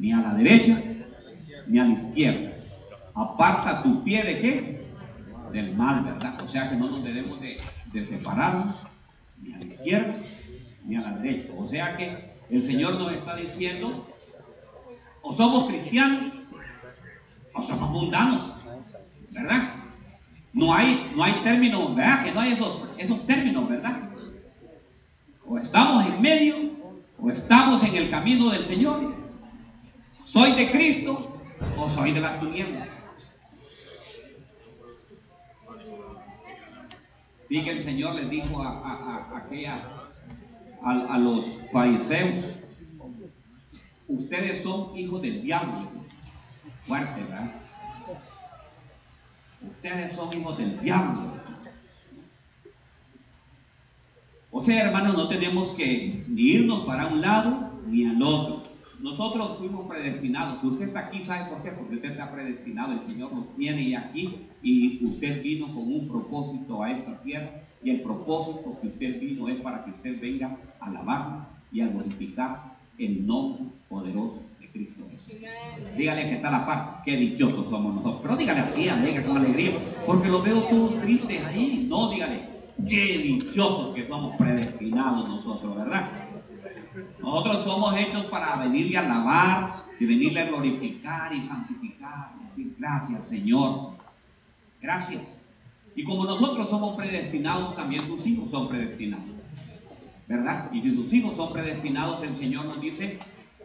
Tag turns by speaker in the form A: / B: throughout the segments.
A: ni a la derecha, ni a la izquierda. Aparta tu pie de qué? Del mal, ¿verdad? O sea que no nos debemos de, de separarnos ni a la izquierda, ni a la derecha. O sea que el Señor nos está diciendo, o somos cristianos, o somos mundanos, ¿verdad? No hay, no hay términos, ¿verdad? Que no hay esos, esos términos, ¿verdad? O estamos en medio, o estamos en el camino del Señor. ¿Soy de Cristo o soy de las tinieblas? Y que el Señor les dijo a, a, a, aquella, a, los fariseos, ustedes son hijos del diablo. Fuerte, ¿verdad? Ustedes son hijos del diablo. O sea, hermanos, no tenemos que ni irnos para un lado ni al otro. Nosotros fuimos predestinados. Si usted está aquí, ¿sabe por qué? Porque usted está predestinado. El Señor nos tiene aquí y usted vino con un propósito a esta tierra. Y el propósito que usted vino es para que usted venga a alabar y a glorificar el nombre poderoso de Cristo Jesús. Dígale que está la paz. Qué dichosos somos nosotros. Pero dígale así, alegre, con alegría. Porque lo veo todos tristes ahí. No, dígale. Qué dichosos que somos predestinados nosotros, ¿verdad? Nosotros somos hechos para venirle a alabar y venirle a glorificar y santificar. Y decir gracias, Señor. Gracias. Y como nosotros somos predestinados, también sus hijos son predestinados. ¿Verdad? Y si sus hijos son predestinados, el Señor nos dice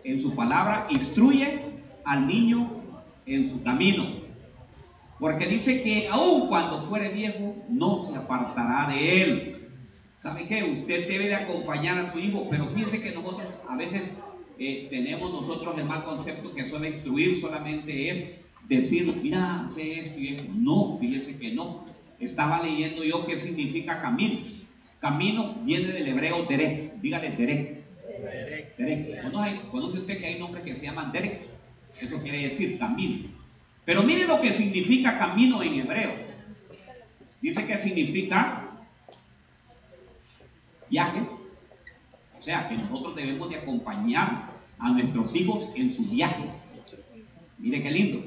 A: en su palabra, instruye al niño en su camino. Porque dice que aun cuando fuere viejo, no se apartará de él. ¿Sabe qué? Usted debe de acompañar a su hijo, pero fíjese que nosotros a veces eh, tenemos nosotros el mal concepto que suele instruir solamente es decir, mira, sé esto y eso. No, fíjese que no. Estaba leyendo yo qué significa camino. Camino viene del hebreo derek. Dígale derek. Derek. ¿Conoce, usted que hay nombres que se llaman derek? Eso quiere decir camino. Pero mire lo que significa camino en hebreo. Dice que significa viaje. O sea, que nosotros debemos de acompañar a nuestros hijos en su viaje. Mire qué lindo.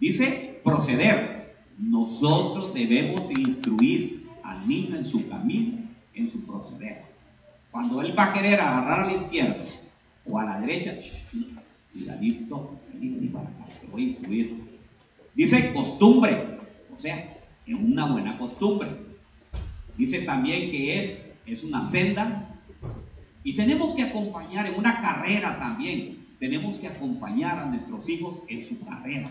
A: Dice proceder. Nosotros debemos de instruir al niño en su camino, en su proceder. Cuando él va a querer agarrar a la izquierda o a la derecha, cuidadito, vení para acá, te voy a instruir. Dice costumbre, o sea, es una buena costumbre. Dice también que es, es una senda. Y tenemos que acompañar en una carrera también. Tenemos que acompañar a nuestros hijos en su carrera.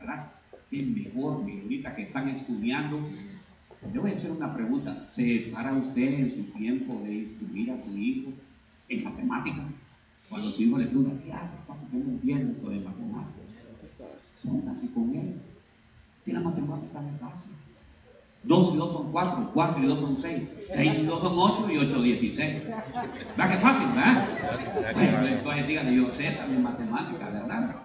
A: ¿Verdad? Es mejor, que ahorita que están estudiando. Le voy a hacer una pregunta. ¿Se para usted en su tiempo de instruir a su hijo en matemáticas? Cuando su hijo le pregunta, ¿qué hago? ¿Cómo entiende esto de matemáticas? así con él. Que la matemática es fácil. 2 y 2 son 4, 4 y 2 son 6, 6 y 2 son 8 y 8 16. ¿Verdad que fácil, verdad? Bueno, entonces díganle, yo sé también matemática, ¿verdad?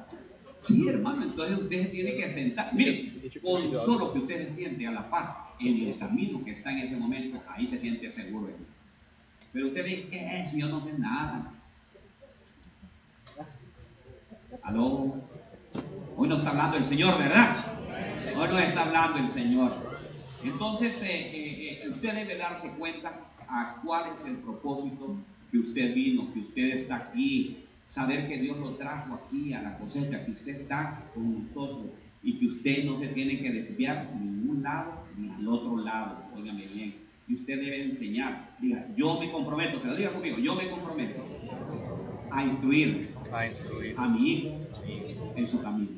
A: Sí, hermano, entonces usted se tiene que sentar. Mire, con solo que usted se siente a la par en el camino que está en ese momento, ahí se siente seguro. Pero usted ve, ¿qué es? Yo no sé nada. Aló. Hoy no está hablando el Señor, ¿verdad? Hoy no está hablando el Señor. Entonces, eh, eh, eh, usted debe darse cuenta a cuál es el propósito que usted vino, que usted está aquí, saber que Dios lo trajo aquí a la cosecha, que usted está con nosotros y que usted no se tiene que desviar ni a un lado ni al otro lado, óigame bien. Y usted debe enseñar, diga, yo me comprometo, pero diga conmigo, yo me comprometo a instruir a, instruir. a mi hijo en su camino,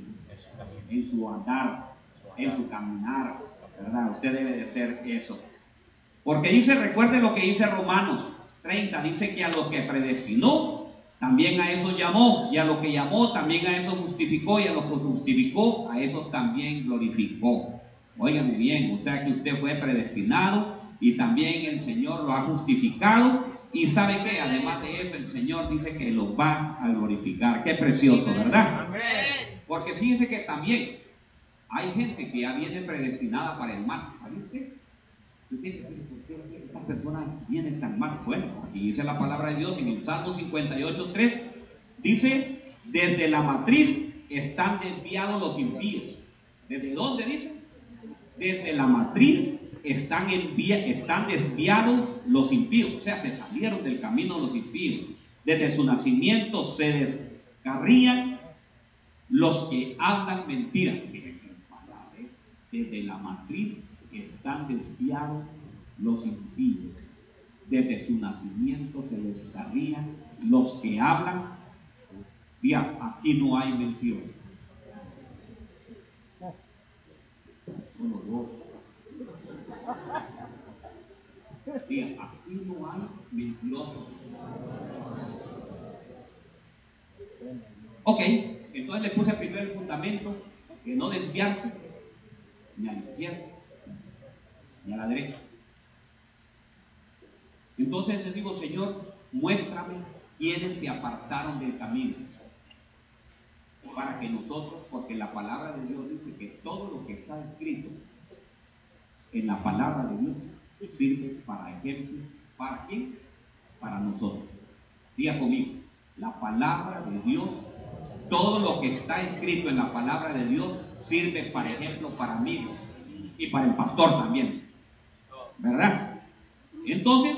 A: en su andar, en su caminar, Usted debe de hacer eso. Porque dice, recuerde lo que dice Romanos 30, dice que a lo que predestinó, también a eso llamó, y a lo que llamó, también a eso justificó, y a lo que justificó, a esos también glorificó. Óigame bien, o sea que usted fue predestinado y también el Señor lo ha justificado. Y sabe que además de eso, el Señor dice que lo va a glorificar. Qué precioso, ¿verdad? Porque fíjense que también hay gente que ya viene predestinada para el mal. ¿Sabe usted? Usted ¿por qué estas personas vienen tan mal? Bueno, aquí dice la palabra de Dios en el Salmo 58, 3. Dice, desde la matriz están desviados los impíos. ¿Desde dónde dice? Desde la matriz están, desviados los impíos. O sea, se salieron del camino los impíos. Desde su nacimiento se descarrían los que hablan mentiras. Desde la matriz están desviados los impíos. Desde su nacimiento se descarrían los que hablan. Mira, aquí no hay mentirosos. Solo dos. Mira, aquí no hay mentirosos. Ok, entonces le puse primero el fundamento que no desviarse ni a la izquierda ni a la derecha. Entonces le digo, Señor, muéstrame quiénes se apartaron del camino. Para que nosotros, porque la palabra de Dios dice que todo lo que está escrito en la palabra de Dios sirve para ejemplo. ¿Para quién? Para nosotros. Diga conmigo, la palabra de Dios, todo lo que está escrito en la palabra de Dios sirve para ejemplo para mí y para el pastor también. ¿Verdad? Entonces,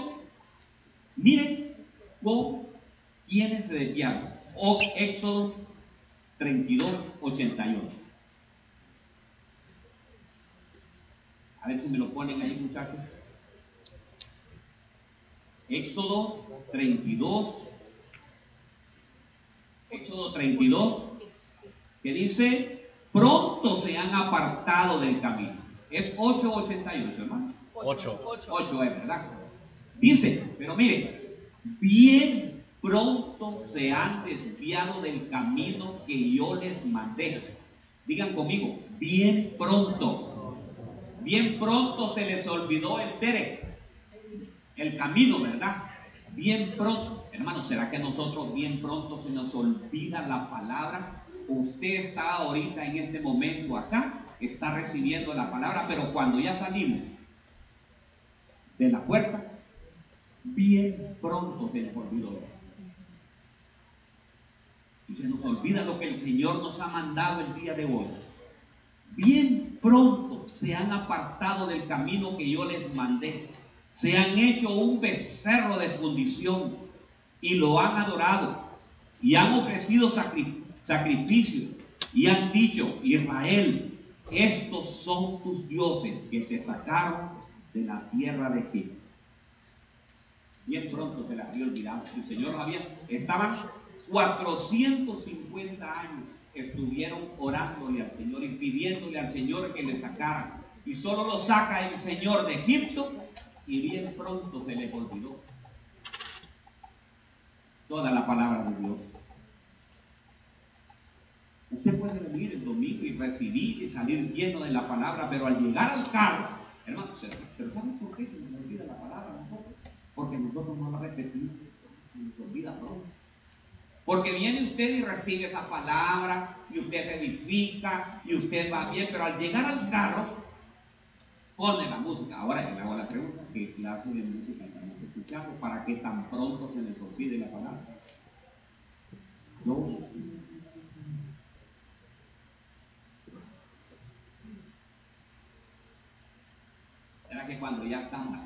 A: miren cómo quiénes se desviaron. Éxodo 32, 88. A ver si me lo ponen ahí, muchachos. Éxodo 32, Éxodo 32, que dice, pronto se han apartado del camino. Es 8.88, hermano. 8. 8 es, ¿verdad? Dice, pero mire, bien pronto se han desviado del camino que yo les mandé. Digan conmigo, bien pronto. Bien pronto se les olvidó el tere, el camino, ¿verdad? Bien pronto. Hermano, ¿será que nosotros bien pronto se nos olvida la palabra? Usted está ahorita en este momento acá, está recibiendo la palabra, pero cuando ya salimos de la puerta, bien pronto se nos olvidó. Y se nos olvida lo que el Señor nos ha mandado el día de hoy. Bien pronto se han apartado del camino que yo les mandé. Se han hecho un becerro de fundición y lo han adorado. Y han ofrecido sacrificios. Y han dicho, Israel, estos son tus dioses que te sacaron de la tierra de Egipto. Bien pronto se les había olvidado. El Señor había, estaban 450 años, estuvieron orándole al Señor y pidiéndole al Señor que le sacara. Y solo lo saca el Señor de Egipto y bien pronto se les olvidó toda la palabra de Dios. Usted puede venir el domingo y recibir y salir lleno de la palabra, pero al llegar al carro, hermano, pero ¿saben por qué se nos olvida la palabra a nosotros? Porque nosotros no la repetimos, se nos olvida todo. Porque viene usted y recibe esa palabra, y usted se edifica, y usted va bien, pero al llegar al carro, pone la música. Ahora que le hago la pregunta, ¿qué clase de música para que tan pronto se les olvide la palabra? ¿Será que cuando ya estamos...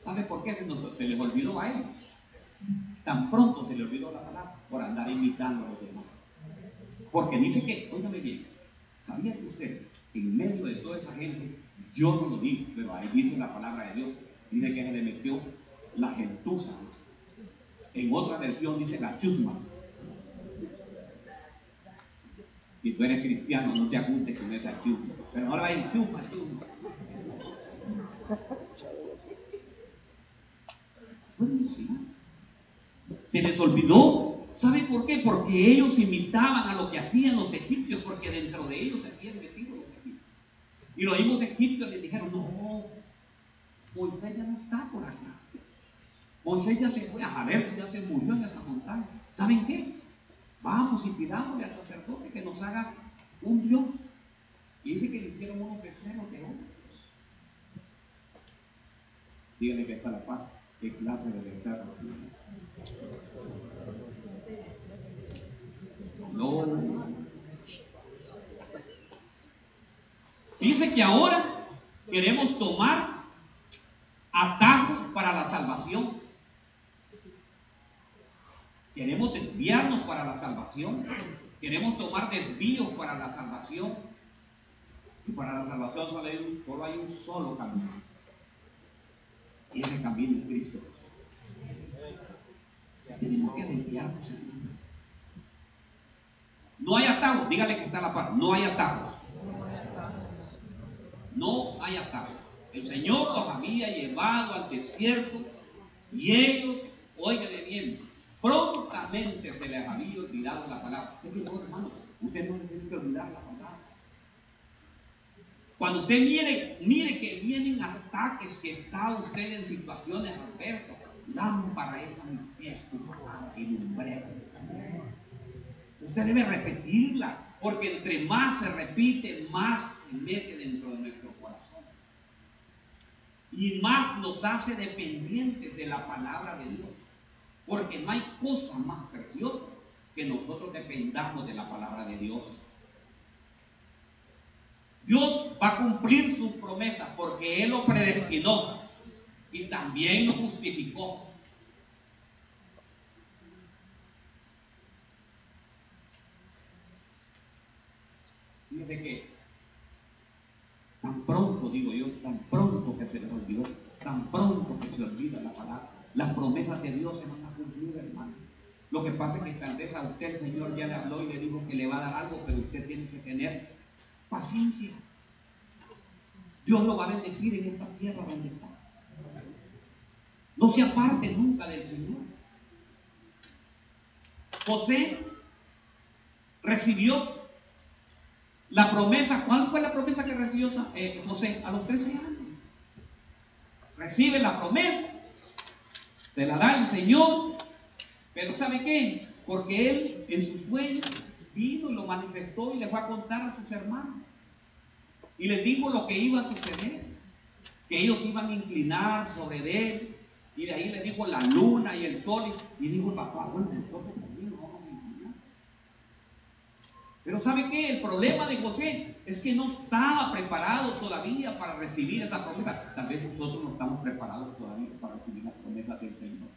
A: ¿Sabe por qué se, les olvidó a ellos? Tan pronto se les olvidó la palabra por andar imitando a los demás. Porque dice que, óigame bien, ¿sabía que usted, en medio de toda esa gente, yo no lo digo, pero ahí dice la palabra de Dios, dice que se le metió la gentuza. En otra versión dice la chusma. Si tú eres cristiano, no te ajuntes con esa chusma. Pero ahora hay chusma, chusma. Se les olvidó. ¿Sabe por qué? Porque ellos imitaban a lo que hacían los egipcios, porque dentro de ellos se habían metido los egipcios. Y los mismos egipcios les dijeron, no, Moisés ya no está por acá. Moisés ya se fue a si ya se murió en esa montaña. ¿Saben qué? Vamos y pidámosle al sacerdote que nos haga un Dios. Y dice que le hicieron unos becerros de oro. Dígale que está la paz. ¿Qué clase de becerros? No. Dice que ahora queremos tomar atajos para la salvación. Queremos desviarnos para la salvación. Queremos tomar desvíos para la salvación. Y para la salvación solo hay un, solo, hay un solo camino. Y ese camino es Cristo Tenemos que desviarnos. No hay atajos. Dígale que está la paz. No hay atajos. No hay atajos. El Señor los había llevado al desierto y ellos, de bien, prontamente se les había olvidado la palabra. tiene que olvidar la palabra. Cuando usted mire, mire que vienen ataques, que está usted en situaciones adversas, lámpara es a mis pies tu y Usted debe repetirla, porque entre más se repite, más se mete dentro de nuestro corazón. Y más nos hace dependientes de la palabra de Dios. Porque no hay cosa más preciosa que nosotros dependamos de la palabra de Dios. Dios va a cumplir sus promesas porque Él lo predestinó y también lo justificó. Fíjese que tan pronto, digo yo, tan pronto que se les olvidó, tan pronto que se olvida la palabra, las promesas de Dios se van a cumplir, hermano. Lo que pasa es que tal vez a usted el Señor ya le habló y le dijo que le va a dar algo, pero usted tiene que tener paciencia. Dios lo va a bendecir en esta tierra donde está. No se aparte nunca del Señor. José recibió la promesa. ¿Cuál fue la promesa que recibió eh, José? A los 13 años. Recibe la promesa. Se la da el Señor. Pero ¿sabe qué? Porque él en su sueño vino y lo manifestó y le fue a contar a sus hermanos. Y les dijo lo que iba a suceder. Que ellos iban a inclinar sobre él. Y de ahí le dijo la luna y el sol. Y dijo el papá, bueno, nosotros también vamos a inclinar. Pero ¿sabe qué? El problema de José es que no estaba preparado todavía para recibir esa promesa. Tal vez nosotros no estamos preparados todavía para recibir la promesa del Señor.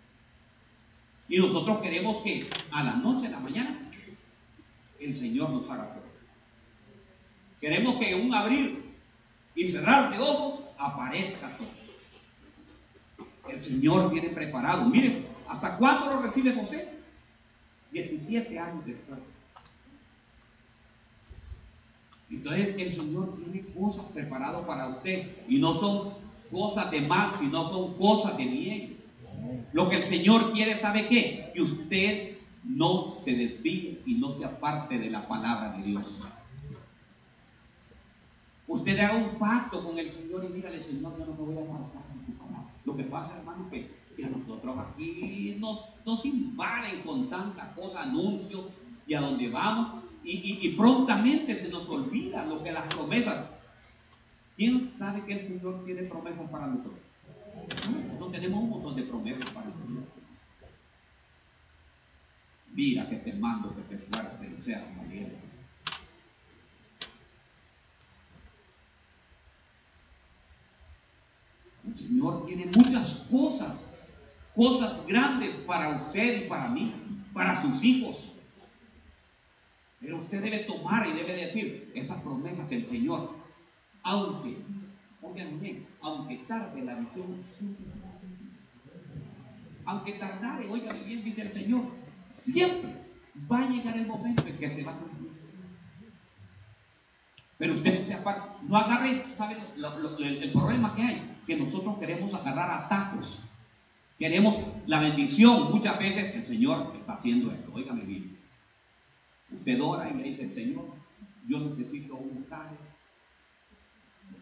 A: Y nosotros queremos que a la noche, a la mañana, el Señor nos haga todo. Queremos que un abrir y cerrar de ojos aparezca todo. El Señor tiene preparado. Miren, ¿hasta cuándo lo recibe José? 17 años después. Entonces el Señor tiene cosas preparadas para usted y no son cosas de mal, sino son cosas de bien. Lo que el Señor quiere, ¿sabe qué? Que usted no se desvíe y no se aparte de la palabra de Dios. Usted haga un pacto con el Señor y mírale, Señor, yo no me voy a apartar de tu palabra. Lo que pasa, hermano, que, que a nosotros aquí nos, nos invaden con tantas cosas, anuncios, y a donde vamos, y, prontamente se nos olvida lo que las promesas. ¿Quién sabe que el Señor tiene promesas para nosotros? No, tenemos un montón de promesas para Señor. Mira que te mando que te esfuerces y seas valiente. El Señor tiene muchas cosas, cosas grandes para usted y para mí, para sus hijos. Pero usted debe tomar y debe decir esas promesas del Señor, aunque, bien, aunque tarde la visión, siempre se va a cumplir. Aunque tardare, oiga bien, dice el Señor, siempre va a llegar el momento en que se va a cumplir. Pero usted no se aparta, no agarre, ¿sabe el problema que hay? que nosotros queremos agarrar atajos. Queremos la bendición. Muchas veces el Señor está haciendo esto. Óigame bien. Usted ora y le dice, Señor, yo necesito un carro.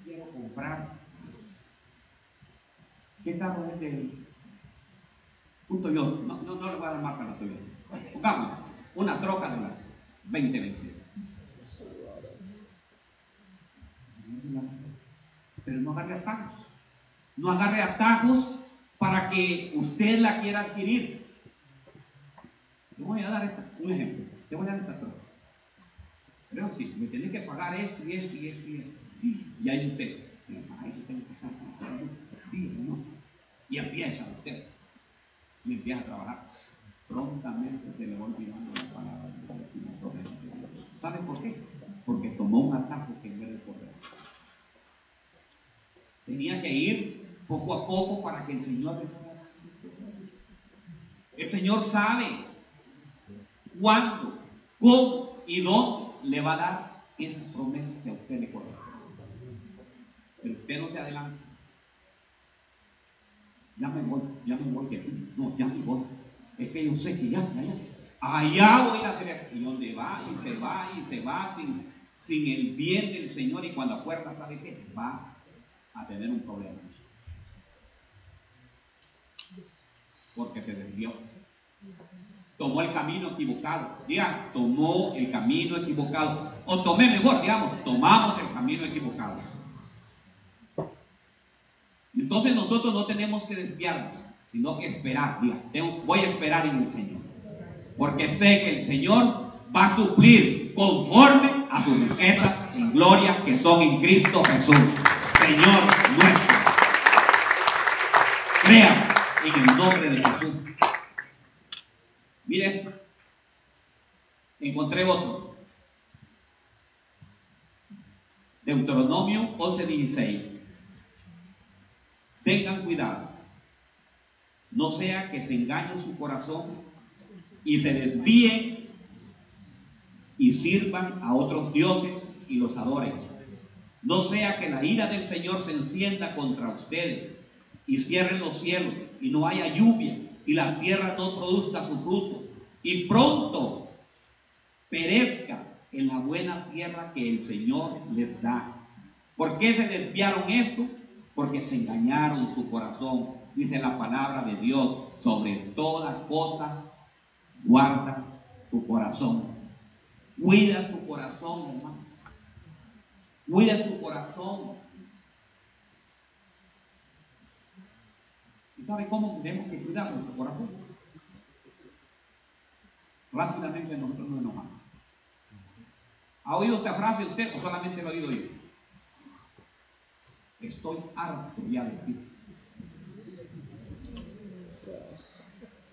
A: Quiero comprar. ¿Qué carro es de Un Toyota. No, no, no le voy a dar marca a la Toyota. Pongámosla. Una troca de las 2020. Pero no agarre atajos. No agarre atajos para que usted la quiera adquirir. Te voy a dar un ejemplo. Te voy a dar esta cosa. Pero sí, me tenés que pagar esto y esto y esto y esto. Y ahí usted, para que trabajando día y. Y empieza usted. Y empieza a trabajar. Prontamente se le va olvidando la palabra de Dios. ¿Sabe por qué? Porque tomó un atajo que no era correr. Tenía que ir poco a poco para que el Señor le fuera dando. El Señor sabe cuándo, cómo y dónde le va a dar esa promesa que a usted le corresponde. Pero usted no se adelanta. Ya me voy, ya me voy de aquí. No, ya me voy. Es que yo sé que ya, ya, ya. Allá voy a hacer esto. Y donde va, y se va, y se va sin, sin el bien del Señor. Y cuando acuerda, ¿sabe qué? Va a tener un problema. Porque se desvió tomó el camino equivocado. Diga, tomó el camino equivocado. O tomé mejor, digamos, tomamos el camino equivocado. Entonces nosotros no tenemos que desviarnos, sino que esperar. Diga, voy a esperar en el Señor. Porque sé que el Señor va a suplir conforme a sus riquezas en gloria que son en Cristo Jesús, Señor nuestro. Crea en el nombre de Jesús. Mire esto. Encontré otros. Deuteronomio 11:16. Tengan cuidado. No sea que se engañe su corazón y se desvíen y sirvan a otros dioses y los adoren. No sea que la ira del Señor se encienda contra ustedes y cierren los cielos y no haya lluvia y la tierra no produzca su fruto, y pronto perezca en la buena tierra que el Señor les da. ¿Por qué se desviaron esto? Porque se engañaron su corazón. Dice la palabra de Dios, sobre toda cosa guarda tu corazón. Cuida tu corazón, hermano. Cuida su corazón. Sabe cómo tenemos que cuidar nuestro corazón? Rápidamente nosotros nos enojamos. ¿Ha oído esta frase usted o solamente lo ha oído yo? Estoy harto ya de ti.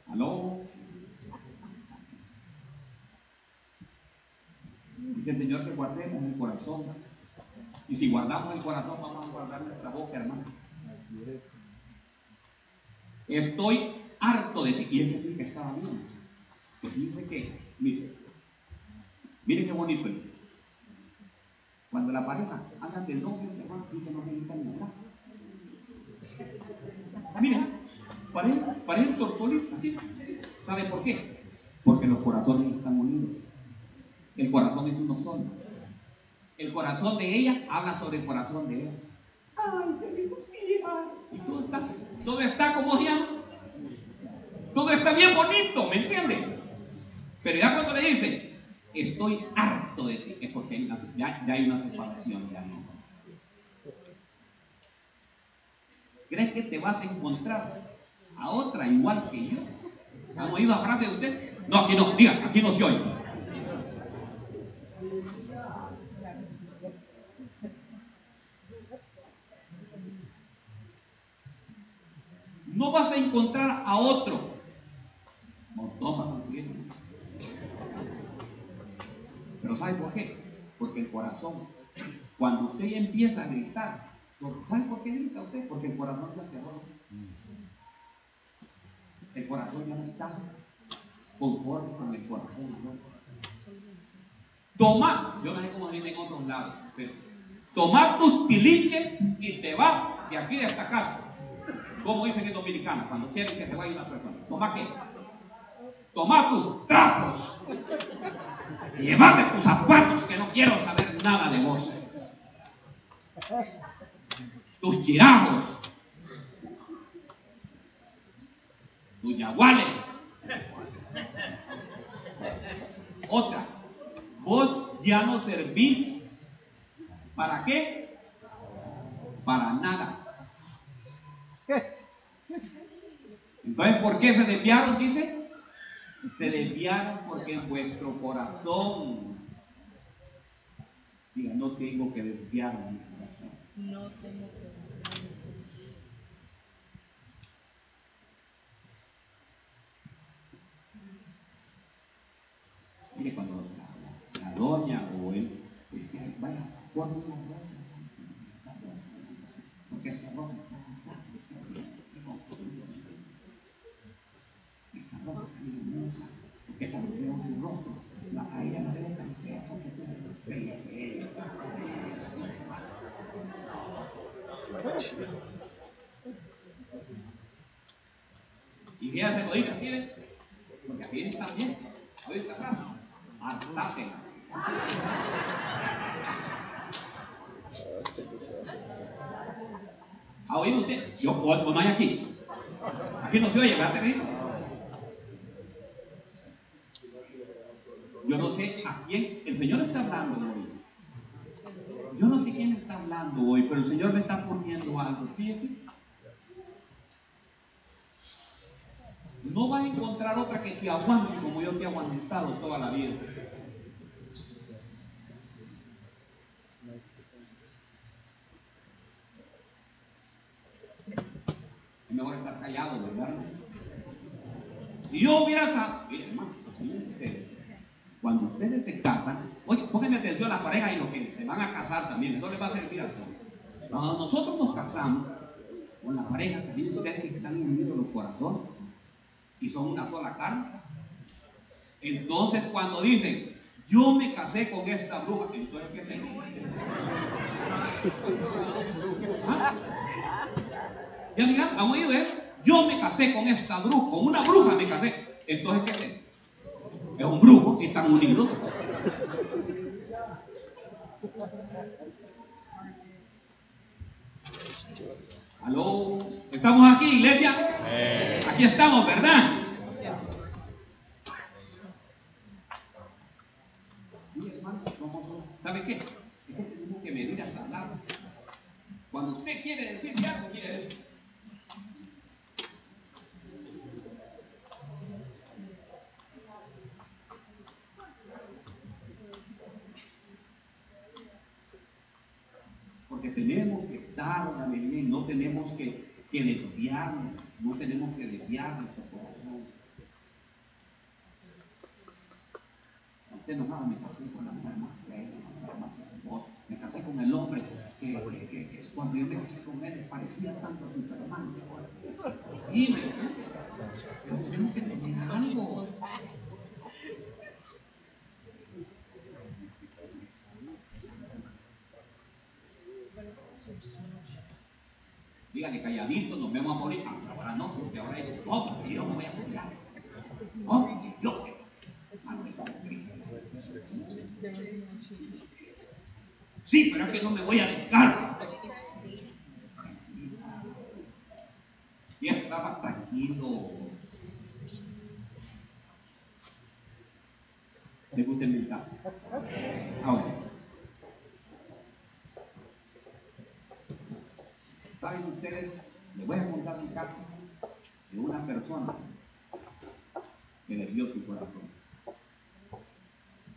A: ¿Aló? Dice el Señor que guardemos el corazón. Y si guardamos el corazón, vamos a guardar nuestra boca, hermano. Estoy harto de ti. Y él decía que estaba bien. Pues dice que, mire, mire qué bonito es. Cuando la pareja habla de novio, van y que no necesitan ni hablar. Mire, parecen, parecen tortolitos, así. ¿Sabe por qué? Porque los corazones están unidos. El corazón es uno solo. El corazón de ella habla sobre el corazón de él. Ay, qué lindo, Y todo está todo está como se Todo está bien bonito, ¿me entiende? Pero ya cuando le dice, estoy harto de ti, es porque ya, hay una separación, ya no. ¿Crees que te vas a encontrar a otra igual que yo? ¿Han oído la frase de usted? No, aquí no, diga, aquí no se oye. No vas a encontrar a otro. No, toma, Pero ¿sabe por qué? Porque el corazón, cuando usted empieza a gritar, ¿sabe por qué grita usted? Porque el corazón se aterró. El corazón ya no está conforme con el corazón. ¿no? Toma, yo no sé cómo viene en otros lados, pero toma tus tiliches y te vas de aquí de esta casa como dicen en dominicanos cuando quieren que se vaya una persona? Toma qué? Toma tus trapos. Llévate tus zapatos que no quiero saber nada de vos. Tus chirajos. Tus yaguales. Otra. Vos ya no servís. ¿Para qué? para nada. Entonces, ¿por qué se desviaron? Dice, se desviaron porque en vuestro corazón, diga, no tengo que desviar mi corazón. No tengo que Mire, cuando la, doña o él, este, vaya, guarda una rosa, esta rosa, porque esta rosa está acá, esta rosa está bien hermosa, cuando veo tu rostro, a ella no se le fea porque tú eres más bella que ella. Y fíjense, todita, fíjense, porque así está bien, ahorita atrás. ¿Ha oído usted? Yo, o, no hay aquí. Aquí no se oye, ¿verdad, Yo no a quién. El Señor está hablando hoy. Yo no sé quién está hablando hoy, pero el Señor me está poniendo algo. Fíjese. No vas a encontrar otra que te aguante como yo te he aguantado toda la vida. Es mejor estar callado, ¿verdad? Si yo hubiera sabido, cuando ustedes se casan, oye, pónganme atención a la pareja y los que se van a casar también, eso les va a servir a todos. Cuando nosotros nos casamos, con la pareja, ¿saben ustedes que están unidos los corazones? Y son una sola carne. Entonces, cuando dicen, yo me casé con esta bruja, entonces, ¿qué se dice? ¿Ah? Ya digan, han oído eh? Yo me casé con esta bruja, con una bruja me casé. Entonces, ¿qué es? Es un brujo, si están unidos. Aló, ¿estamos aquí, iglesia? Aquí estamos, ¿verdad? ¿Sabe qué? Es que tenemos que medir hasta lado. Cuando usted quiere decir algo, quiere decir. Porque tenemos que estar, no tenemos que, que desviarnos, no tenemos que desviar nuestro corazón. Usted no me casé con la mujer más bella, la mujer más hermosa, me casé con el hombre que, cuando yo me casé con él parecía tanto a Superman. Sí, me pero tenemos que tener algo. Dígale calladito, nos vemos a morir. Ah, ahora no, porque ahora es, no, porque yo me voy a morir. No, porque yo. Ah, sí, pero es que no me voy a dejar. Y estaba tranquilo. ¿Le gusta el mensaje? Ahora. ¿Saben ustedes? Les voy a contar un caso de una persona que le dio su corazón.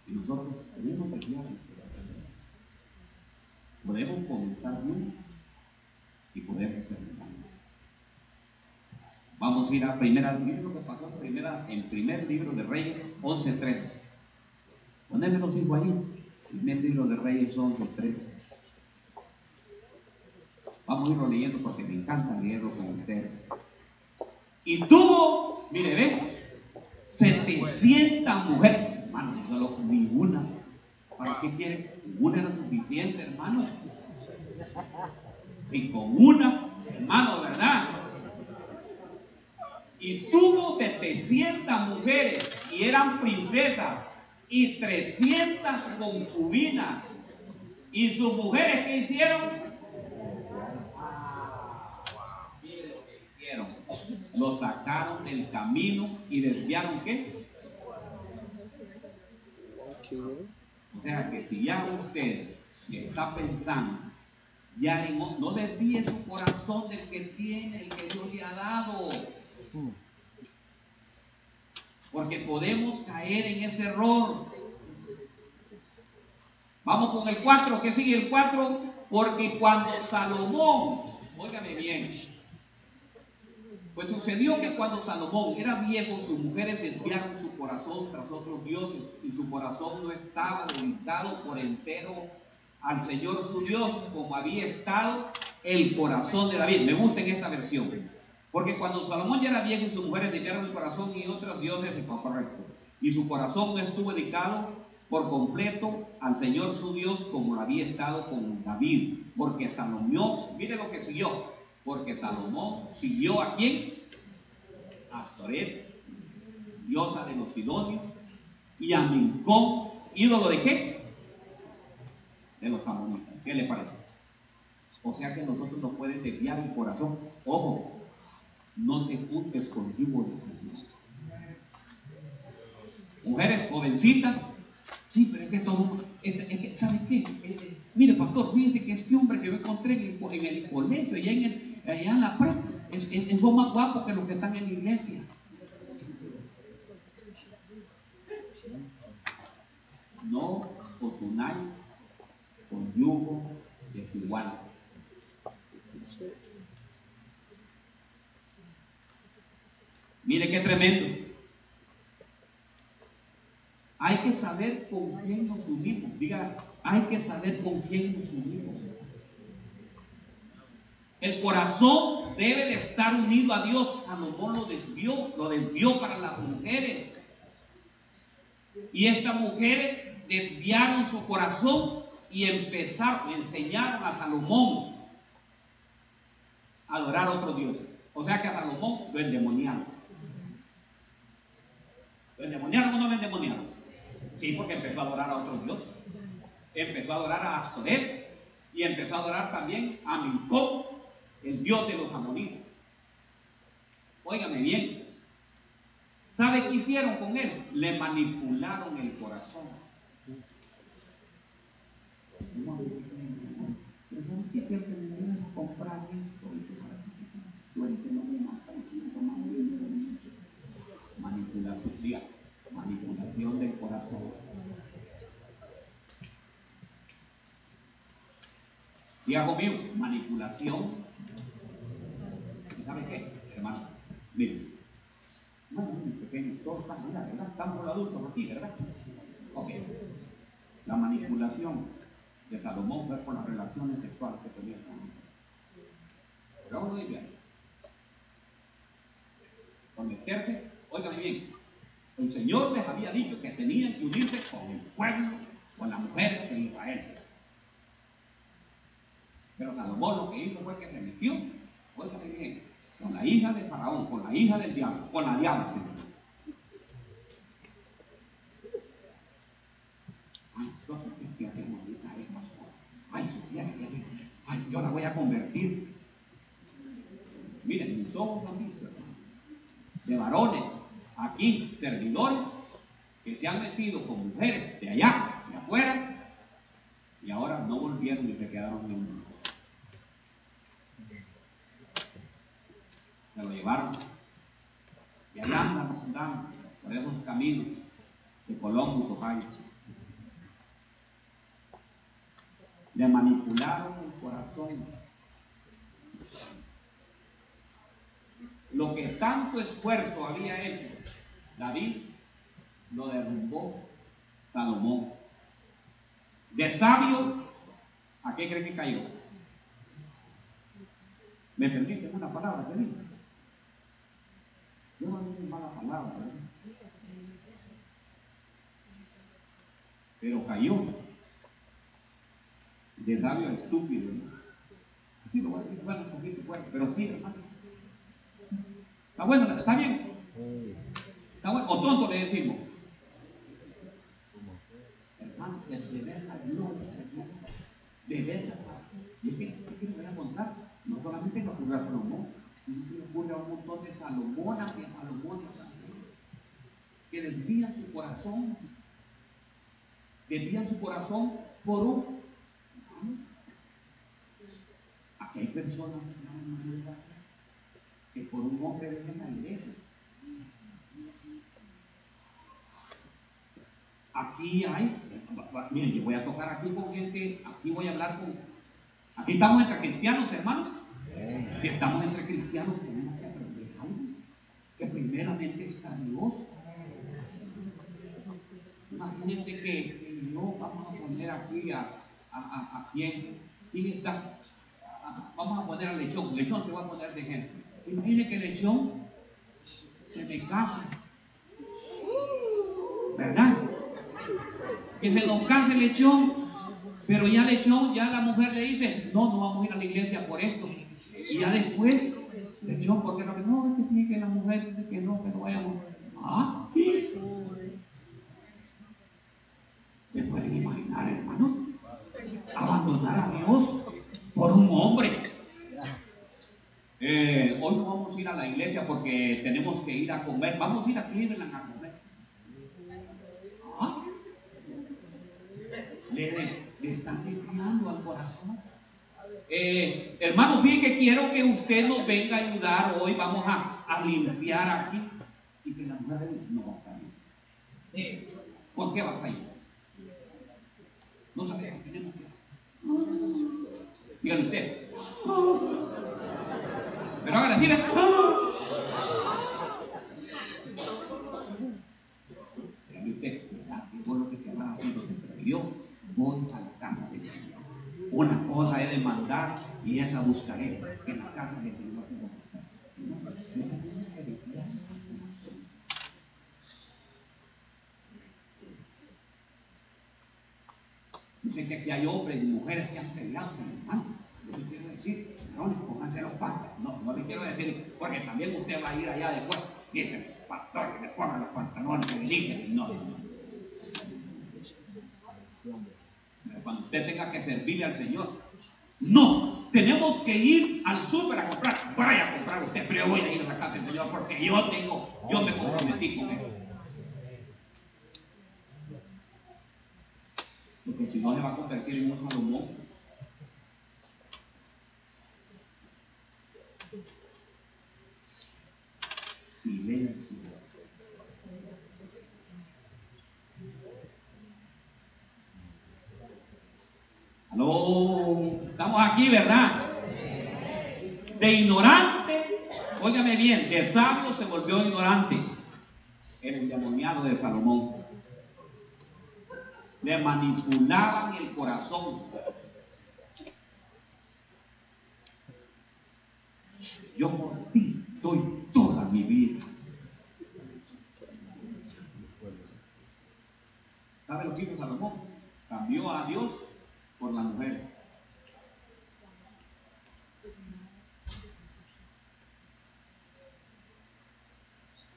A: Y nosotros tenemos que Podemos comenzar bien y podemos terminar. Vamos a ir a primera, miren lo que pasó en primera, en primer libro de Reyes 11.3. Ponedme los cinco ahí. Primer libro de Reyes 11.3. Vamos a irlo leyendo porque me encanta leerlo con ustedes. Y tuvo, mire, ve, 700 mujeres. Hermano, solo ninguna. ¿Para qué quiere? Una era suficiente, hermano. Si con una, hermano, ¿verdad? Y tuvo 700 mujeres y eran princesas y 300 concubinas. Y sus mujeres que hicieron Lo sacaron del camino y desviaron qué? O sea que si ya usted está pensando Ya no desvíe su corazón del que tiene, el que Dios le ha dado. Porque podemos caer en ese error. Vamos con el 4, ¿qué sigue el 4? Porque cuando Salomón, óigame bien, pues sucedió que cuando Salomón era viejo, sus mujeres desviaron su corazón tras otros dioses y su corazón no estaba dedicado por entero al Señor su Dios como había estado el corazón de David. Me gusta en esta versión. Porque cuando Salomón ya era viejo sus mujeres dedicaron el corazón y otros dioses, fue correcto. Y su corazón no estuvo dedicado por completo al Señor su Dios como lo había estado con David. Porque Salomón, mire lo que siguió. Porque Salomón siguió a quién? A Astoret, diosa de los Sidonios, y a Mincón, ídolo de qué? De los amonitas. ¿Qué le parece? O sea que nosotros nos pueden desviar el corazón. Ojo, no te juntes con yugo de Señor. Mujeres jovencitas, sí, pero es que todo, es, que, ¿sabe qué? Eh, eh, mire, pastor, fíjense que este hombre que yo encontré en el, en el colegio, allá en, el, allá la pre, es, es, es, más guapo que los que están en la iglesia. No os unáis con yugo desigual. Mire qué tremendo. Hay que saber con quién nos unimos. Diga, hay que saber con quién nos unimos. El corazón debe de estar unido a Dios. Salomón lo desvió, lo desvió para las mujeres. Y estas mujeres desviaron su corazón y empezaron, enseñaron a Salomón a adorar a otros dioses. O sea que a Salomón lo endemoniaron. ¿Lo endemoniaron o no lo endemoniaron? Sí, porque empezó a adorar a otros dioses. Empezó a adorar a Astoret y empezó a adorar también a Milcom, el dios de los amonitas. Óigame bien. ¿Sabe qué hicieron con él? Le manipularon el corazón. Pero ¿sabes qué? Quiero que me vengas a comprar esto. Tú eres el hombre más precioso, más lindo Manipulación, diga, manipulación del corazón. Diga conmigo, manipulación. ¿Sabe qué, hermano? Miren. No, pequeño, todos mira, ¿verdad? Estamos los adultos aquí, ¿verdad? Ok. La manipulación de Salomón fue por las relaciones sexuales que tenía él. Pero no diga eso. Con meterse, oigan bien, el Señor les había dicho que tenían que unirse con el pueblo, con las mujeres de Israel. Pero Salomón lo que hizo fue que se metió, oigan bien, con la hija de Faraón, con la hija del diablo, con la diabla, Señor. Ay, qué bonita es, pastor. Ay, Ay, yo la voy a convertir. Miren, mis ojos han de varones aquí servidores que se han metido con mujeres de allá, de afuera, y ahora no volvieron y se quedaron en un Lo llevaron. Y allá por esos caminos de Columbus, Ohio. Le manipularon el corazón. Lo que tanto esfuerzo había hecho David lo derrumbó Salomón. De sabio, ¿a qué cree que cayó? ¿Me permite una palabra que digo? Yo no digo mala palabra, ¿verdad? Pero cayó. De sabio estúpido. Sí, lo voy a decir, bueno, un poquito fuerte, pero sí, hermano. Está bueno, está bien. O tonto le decimos. Hermano, de ver la gloria de ver la Y es que, que le voy a contar, no solamente le ocurrió a Salomón, sino que le ocurre a un montón de Salomonas y a Salomones también, que desvían su corazón, desvían su corazón por un personas, que por un hombre dejen la iglesia. Aquí hay, miren, yo voy a tocar aquí con gente, aquí voy a hablar con, aquí estamos entre cristianos, hermanos. Si estamos entre cristianos, tenemos que aprender algo, primeramente está Dios. Imagínense que, no vamos a poner aquí a, a, a, a quién, quién está, vamos a poner al lechón, lechón te voy a poner de ejemplo. Imagínense que lechón se me casa, ¿verdad? que se nos case lechón, pero ya lechón, ya la mujer le dice, no, no vamos a ir a la iglesia por esto. Y ya después, lechón, porque no? No, que la mujer dice que no, que no vayamos. Ah, ¿se pueden imaginar, hermanos? Abandonar a Dios por un hombre. Eh, hoy no vamos a ir a la iglesia porque tenemos que ir a comer. Vamos a ir a Cleveland a comer. le, están desviando al corazón. Eh, hermano, fíjate que quiero que usted nos venga a ayudar hoy. Vamos a, a limpiar aquí. Y que la mujer no va a salir. ¿Por qué va a salir? No sabemos, tenemos que. Dígale usted. Pero ahora, mira. Dígale usted, ¿verdad? Qué bueno que te vas haciendo, te yo voy a la casa del Señor. Una cosa he de mandar y esa buscaré. En la casa del Señor. No, no tenemos que desviar Dicen que aquí hay hombres y mujeres que han peleado con hermanos. Yo le quiero decir, varones, pónganse los pantalones. No, no le quiero decir, porque también usted va a ir allá después. Dice, pastor, que me pongan los pantalones, que me limpien. No, no cuando usted tenga que servirle al Señor. No, tenemos que ir al súper a comprar. Vaya a comprar usted, pero yo voy a ir a la casa del Señor porque yo tengo, yo me comprometí con él. Porque si no se va a convertir en un Salomón. Silencio. Estamos aquí, ¿verdad? De ignorante, óigame bien, de sabio se volvió ignorante. El endemoniado de Salomón. Le manipulaban el corazón. Yo por ti doy toda mi vida. ¿Sabe lo que hizo Salomón? Cambió a Dios por la mujer.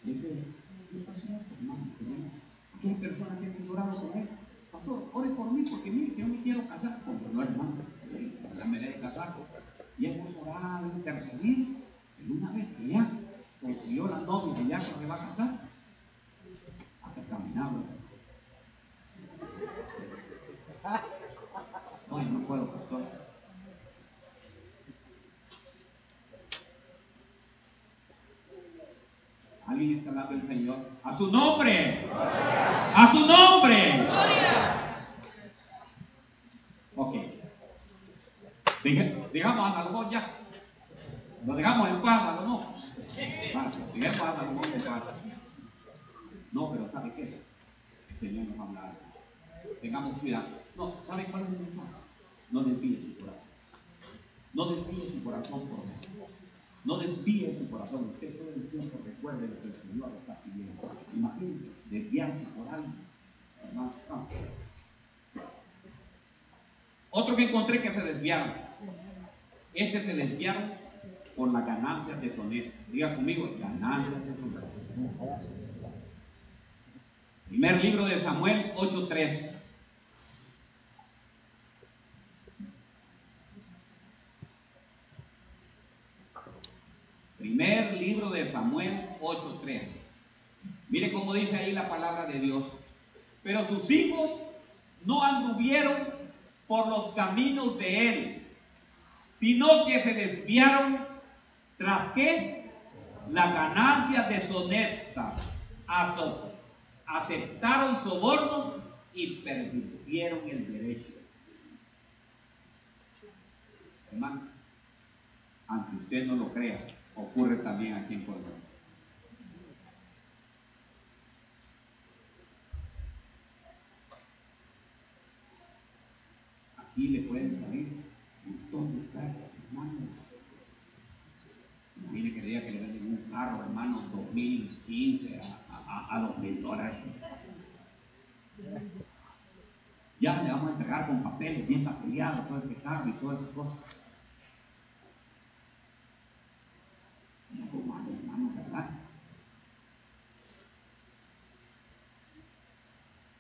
A: Y este, ¿qué pasa, hermano? Aquí hay que han llorado con él. Pastor, ore por mí porque mire, yo me quiero casar. Como no, hermano, ya me de casar. Y hemos orado, intercedido. Y una vez que ya consiguió la novia y ya se va a casar, hasta caminaba. Hoy no pastor. Alguien está hablando del Señor. A su nombre. A su nombre. Ok. Digamos a Salomón ya. Lo dejamos en paz, Salomón. A Salomón en paz. No, pero ¿sabe qué? El Señor nos va a hablar. Tengamos cuidado. No, ¿sabe cuál es el mensaje? No desvíe su corazón. No desvíe su corazón por mí. No desvíe su corazón. Usted todo el tiempo recuerde lo que el Señor está pidiendo. Imagínense, desviarse por algo. Otro que encontré que se desviaron. Este se desviaron por las ganancias deshonestas. Diga conmigo, ganancias deshonestas. Primer libro de Samuel 8:3. Primer libro Samuel 8:13. Mire cómo dice ahí la palabra de Dios. Pero sus hijos no anduvieron por los caminos de él, sino que se desviaron tras qué? Las ganancias deshonestas, aceptaron sobornos y perdieron el derecho. Hermano, aunque usted no lo crea, ocurre también aquí en Colombia. Aquí le pueden salir un montón de carros, hermanos. Imagine que diga que le venden un carro, hermano, 2015 a, a, a 2000 dólares. Ya le vamos a entregar con papeles bien papeleados todo este carro y todas esas cosas.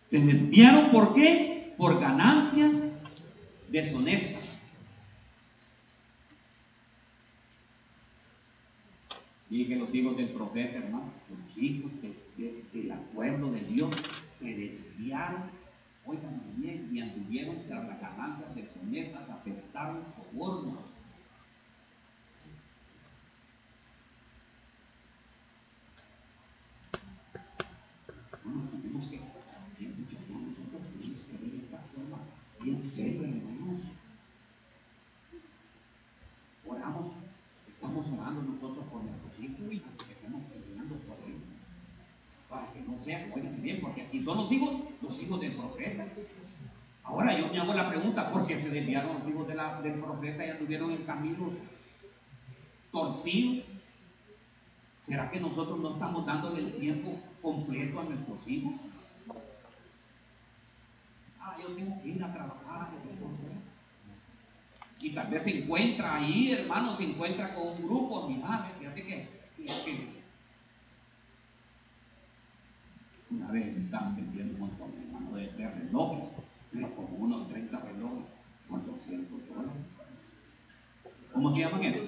A: Se desviaron por qué? Por ganancias deshonestas. Y los hijos del profeta, hermano, los hijos del acuerdo de Dios se desviaron, oigan bien, y anduvieron tras las ganancias deshonestas, aceptaron sobornos en serio, hermanos. Oramos, estamos orando nosotros por nuestros hijos que estemos peleando por ellos. Para que no sean, oigan bien, porque aquí son los hijos, los hijos del profeta. Ahora yo me hago la pregunta, ¿por qué se desviaron los hijos del profeta y anduvieron en caminos torcidos? ¿Será que nosotros no estamos dándole el tiempo completo a nuestros hijos? yo tengo que ir a trabajar. Y tal vez se encuentra ahí, hermano, se encuentra con un grupo, mira, fíjate que, que una vez me estaban vendiendo un montón, hermano, de, de relojes, pero como unos 30 relojes con 200 dólares. ¿Cómo se llaman eso?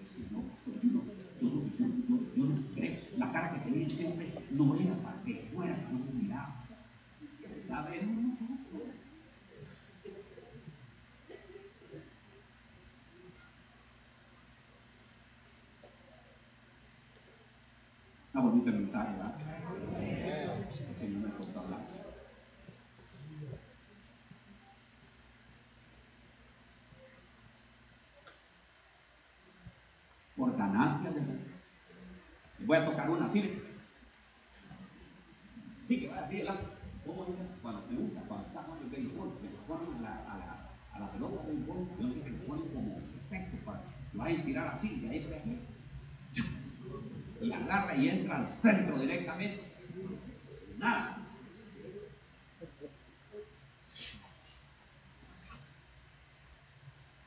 A: Es que no, yo, no creo. La cara que tenía siempre no era para que fuera como se miraba. ¿Saben? Está bonito el mensaje, ¿verdad? El Señor me contó hablar. Por ganancia de Voy a tocar una, ¿sí? Sí, que va así delante. ¿Cómo Cuando me gusta, cuando está jugando el béisbol, que ponen a la, a la, a la pelota del béisbol, yo no sé que lo ponen como efecto para lo vayan a tirar así, y ahí aquí. Y agarra y entra al centro directamente. Nada.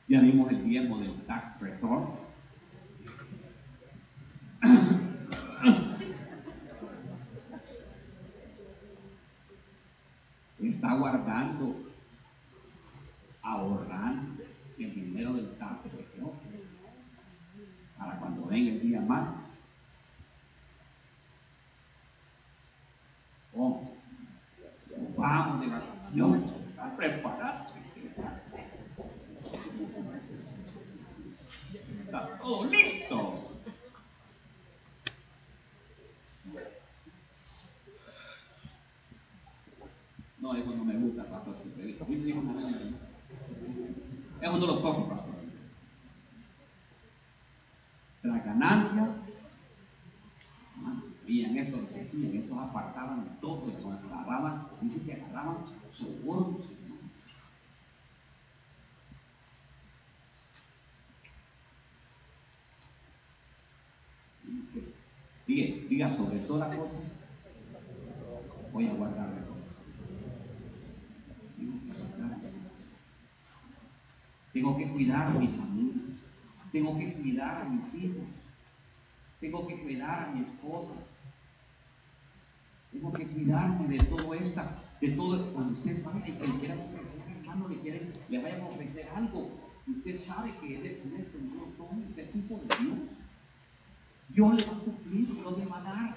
A: Ya vimos el tiempo del tax return. Está guardando, ahorrando el dinero del tape de Jehová para cuando venga el día malo. Oh, vamos de vacaciones, está preparado. Está todo listo. No, eso no me gusta, pastor. Eso no lo toco, pastor. Las ganancias, que decían, estos apartaban todo, agarraban, dice que agarraban sobornos, Diga, diga sobre toda cosa, voy a guardar Tengo que cuidar a mi familia. Tengo que cuidar a mis hijos. Tengo que cuidar a mi esposa. Tengo que cuidarme de todo esto, de todo. Cuando usted vaya y que le quieran ofrecer, hermano, le, quieren, le vayan a ofrecer algo. Usted sabe que él es honesto, no lo tome, usted es de Dios. Dios le va a suplir, Dios le va a dar.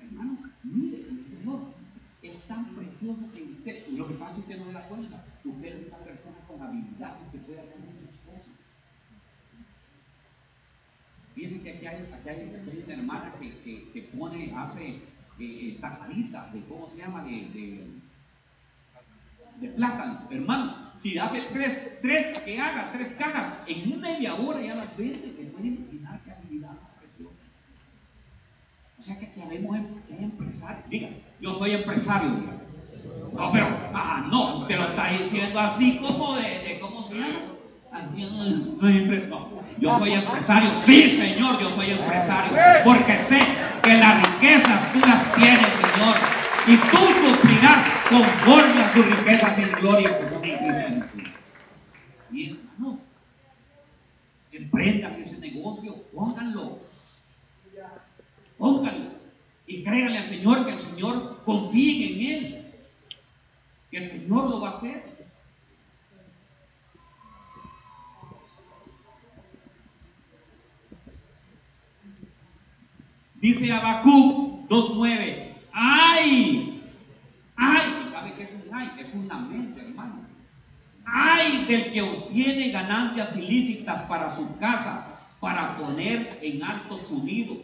A: Hermano, mire, el Señor es tan precioso que usted, lo que pasa es que usted no se da cuenta, usted es una persona con habilidades que puede hacer muchas cosas. Fíjense que aquí hay, aquí hay, una hermana que, que, que, pone, hace eh, eh, tajaditas de, ¿cómo se llama? De, de, de plátano, hermano. Si hace tres, tres que haga, tres cajas, en media hora ya las vende, se puede imaginar qué habilidad preciosa. O sea que aquí em, que hay empresarios. Diga, yo soy empresario. No, pero, ah, no, usted lo está diciendo así como de ¿cómo se llama? Yo soy empresario. Sí, Señor, yo soy empresario. Porque sé que las riquezas tú las tienes, Señor. Y tú suplirás conforme a sus riquezas en gloria hermanos, emprendan ese negocio, pónganlo. Pónganlo. Y créanle al Señor que el Señor confíe en Él. Que el Señor lo va a hacer. Dice Habacuc 2.9, ¡ay! ¡ay! ¿Sabe qué es un ay? Es una mente, hermano. ¡ay! Del que obtiene ganancias ilícitas para su casa, para poner en alto su nido.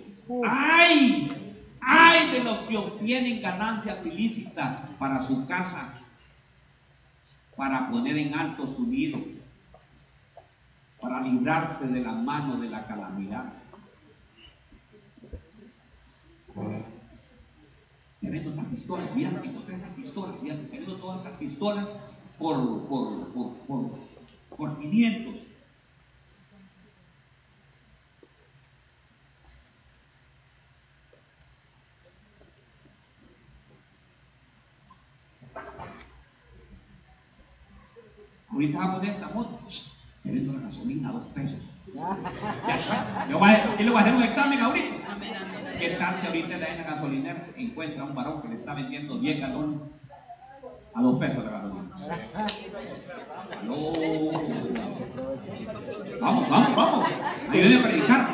A: ¡ay! ¡ay! De los que obtienen ganancias ilícitas para su casa, para poner en alto su nido, para librarse de la mano de la calamidad. Teniendo estas pistolas, mira, encontré estas pistolas, mira, teniendo todas estas pistolas por, por, por, por, por 500. Ahorita a poner esta moto. Te vendo la gasolina a dos pesos. Yo voy a, le voy a hacer un examen ahorita. ¿Qué tal si ahorita en la gasolinera encuentra un varón que le está vendiendo 10 galones a 2 pesos la gasolina? Vamos, vamos, vamos. Ayúdenme a predicar.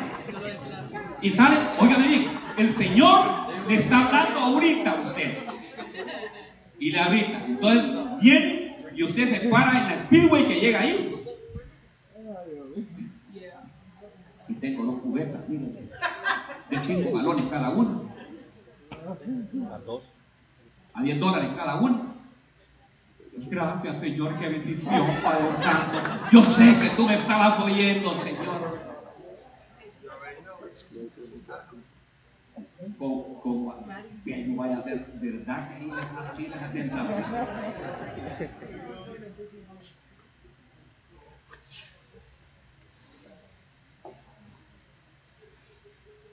A: Y sale, óigame bien, el Señor le está hablando ahorita a usted. Y le ahorita. Entonces viene y usted se para en la speedway que llega ahí. Y tengo dos cubetas, fíjense de 5 galones cada uno. A dos. A 10 dólares cada uno. Gracias, Señor, qué bendición, Padre Santo. Yo sé que tú me estabas oyendo, Señor. Como, como, que no vaya a ser verdad que ahí así la sensación.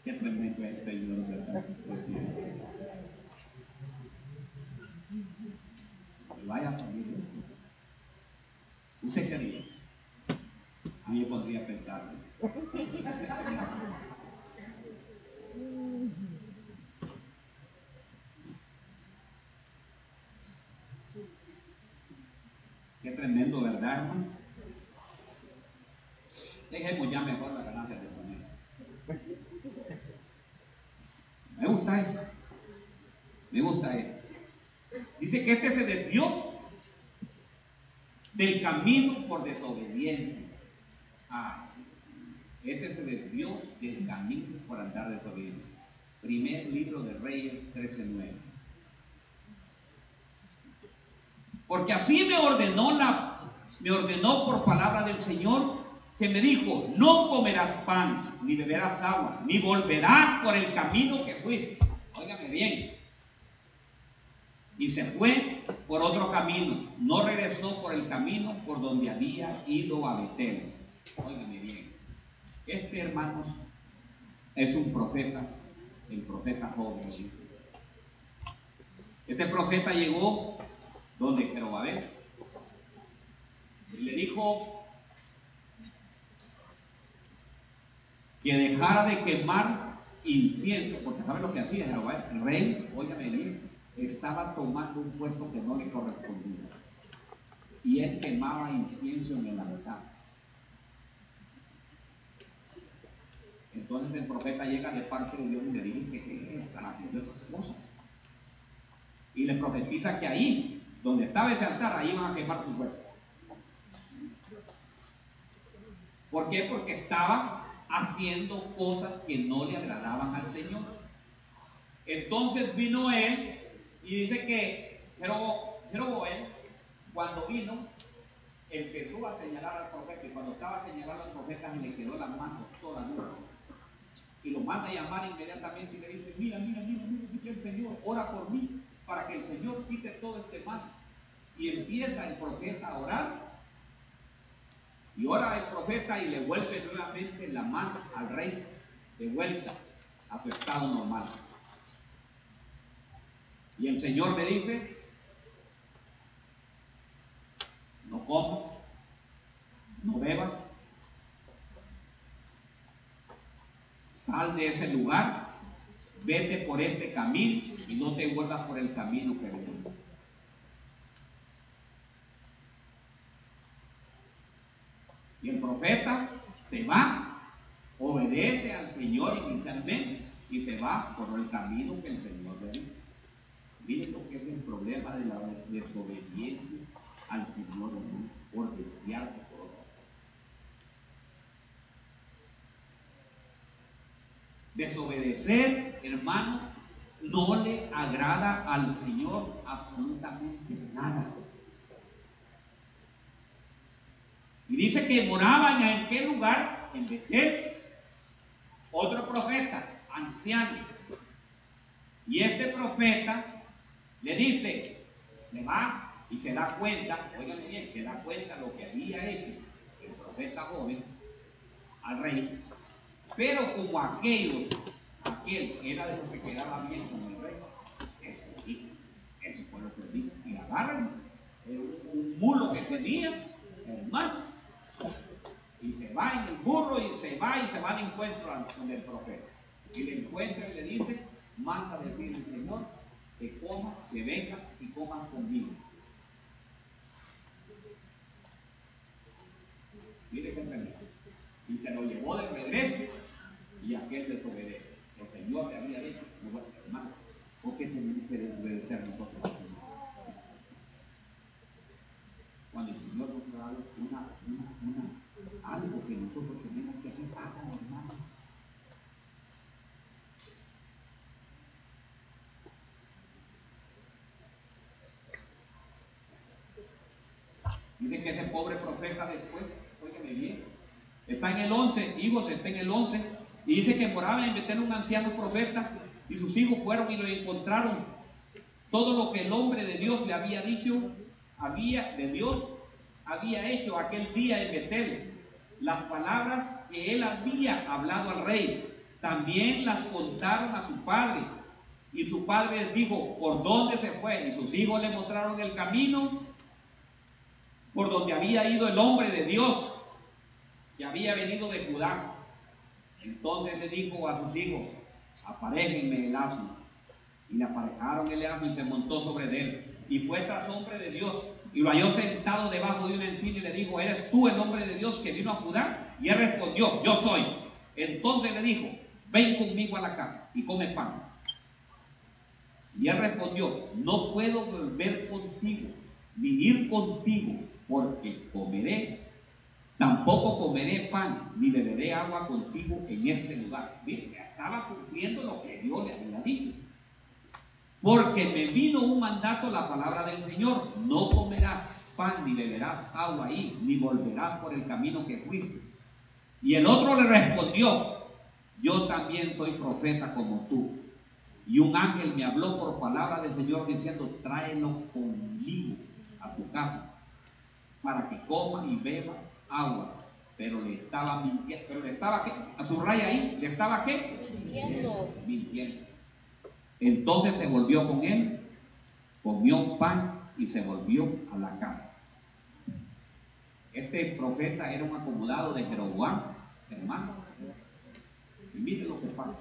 A: Es Señor, ¿verdad? Vaya salir ¿Usted qué haría? A mí podría pensar. Qué tremendo, ¿verdad, hermano? Dejemos ya mejor la ganancia de Me gusta esto. Me gusta esto. Dice que este se desvió del camino por desobediencia. Ah, este se desvió del camino por andar desobediencia. Primer libro de Reyes 13:9. Porque así me ordenó la me ordenó por palabra del Señor que me dijo, no comerás pan, ni beberás agua, ni volverás por el camino que fuiste. Óigame bien. Y se fue por otro camino, no regresó por el camino por donde había ido a Betel. Óigame bien. Este, hermanos, es un profeta, el profeta joven. Este profeta llegó donde Jerobabel y le dijo, que dejara de quemar incienso, porque ¿saben lo que hacía El rey, óigame bien, estaba tomando un puesto que no le correspondía. Y él quemaba incienso en el altar. Entonces el profeta llega de parte de Dios y le dice que están haciendo esas cosas. Y le profetiza que ahí, donde estaba ese altar, ahí van a quemar sus huesos. ¿Por qué? Porque estaba haciendo cosas que no le agradaban al Señor. Entonces vino él y dice que Jeroboam, cuando vino, empezó a señalar al profeta y cuando estaba señalando al profeta se le quedó la mano sola y lo manda a llamar inmediatamente y le dice, mira, mira, mira, mira, el Señor, ora por mí para que el Señor quite todo este mal. Y empieza el profeta a orar. Y ora el profeta y le vuelve nuevamente la mano al rey, de vuelta a su estado normal. Y el Señor le dice, no comas, no bebas, sal de ese lugar, vete por este camino y no te vuelvas por el camino que Y el profeta se va, obedece al Señor inicialmente y se va por el camino que el Señor le dijo. Miren lo que es el problema de la desobediencia al Señor por desviarse Desobedecer, hermano, no le agrada al Señor absolutamente nada. Y dice que moraban en qué lugar? En Betel. Otro profeta, anciano. Y este profeta le dice, se va y se da cuenta, oigan bien, se da cuenta lo que había hecho el profeta joven al rey pero como aquellos, aquel era de los que quedaba bien con el rey, eso sí, eso fue lo que dijo. Y agarran un mulo que tenía, hermano, y se va en el burro y se va y se va de encuentro con el profeta. Y le encuentra y le dice, manda a decirle, Señor, que comas, que vengas y comas conmigo. Mire qué Y se lo llevó de regreso y aquel desobedece. El Señor le había dicho, no, hermano, ¿por qué tenemos que desobedecer nosotros al Señor? Cuando el Señor nos da una, una, algo que nosotros tenemos que hacer, háganlo, hermano. Dicen que ese pobre profeta después, óigame bien, está en el 11, Hijos está en el 11, y dice que moraba en Betel un anciano profeta y sus hijos fueron y lo encontraron. Todo lo que el hombre de Dios le había dicho, había de Dios, había hecho aquel día en Betel. Las palabras que él había hablado al rey, también las contaron a su padre. Y su padre les dijo, ¿por dónde se fue? Y sus hijos le mostraron el camino por donde había ido el hombre de Dios, que había venido de Judá. Entonces le dijo a sus hijos, aparéjenme el asno. Y le aparejaron el asno y se montó sobre él. Y fue tras hombre de Dios. Y lo halló sentado debajo de una encina y le dijo, ¿eres tú el hombre de Dios que vino a Judá? Y él respondió, yo soy. Entonces le dijo, ven conmigo a la casa y come pan. Y él respondió, no puedo volver contigo, ni ir contigo, porque comeré Tampoco comeré pan ni beberé agua contigo en este lugar. Miren, estaba cumpliendo lo que Dios le había dicho. Porque me vino un mandato, la palabra del Señor. No comerás pan ni beberás agua ahí, ni volverás por el camino que fuiste. Y el otro le respondió, yo también soy profeta como tú. Y un ángel me habló por palabra del Señor diciendo, tráelo conmigo a tu casa para que coma y beba agua, pero le estaba mintiendo, pero le estaba qué, a su raya ahí, le estaba qué? Mintiendo. Mintiendo. Entonces se volvió con él, comió pan y se volvió a la casa. Este profeta era un acomodado de Jeroboam, hermano. Y mire lo que pasa.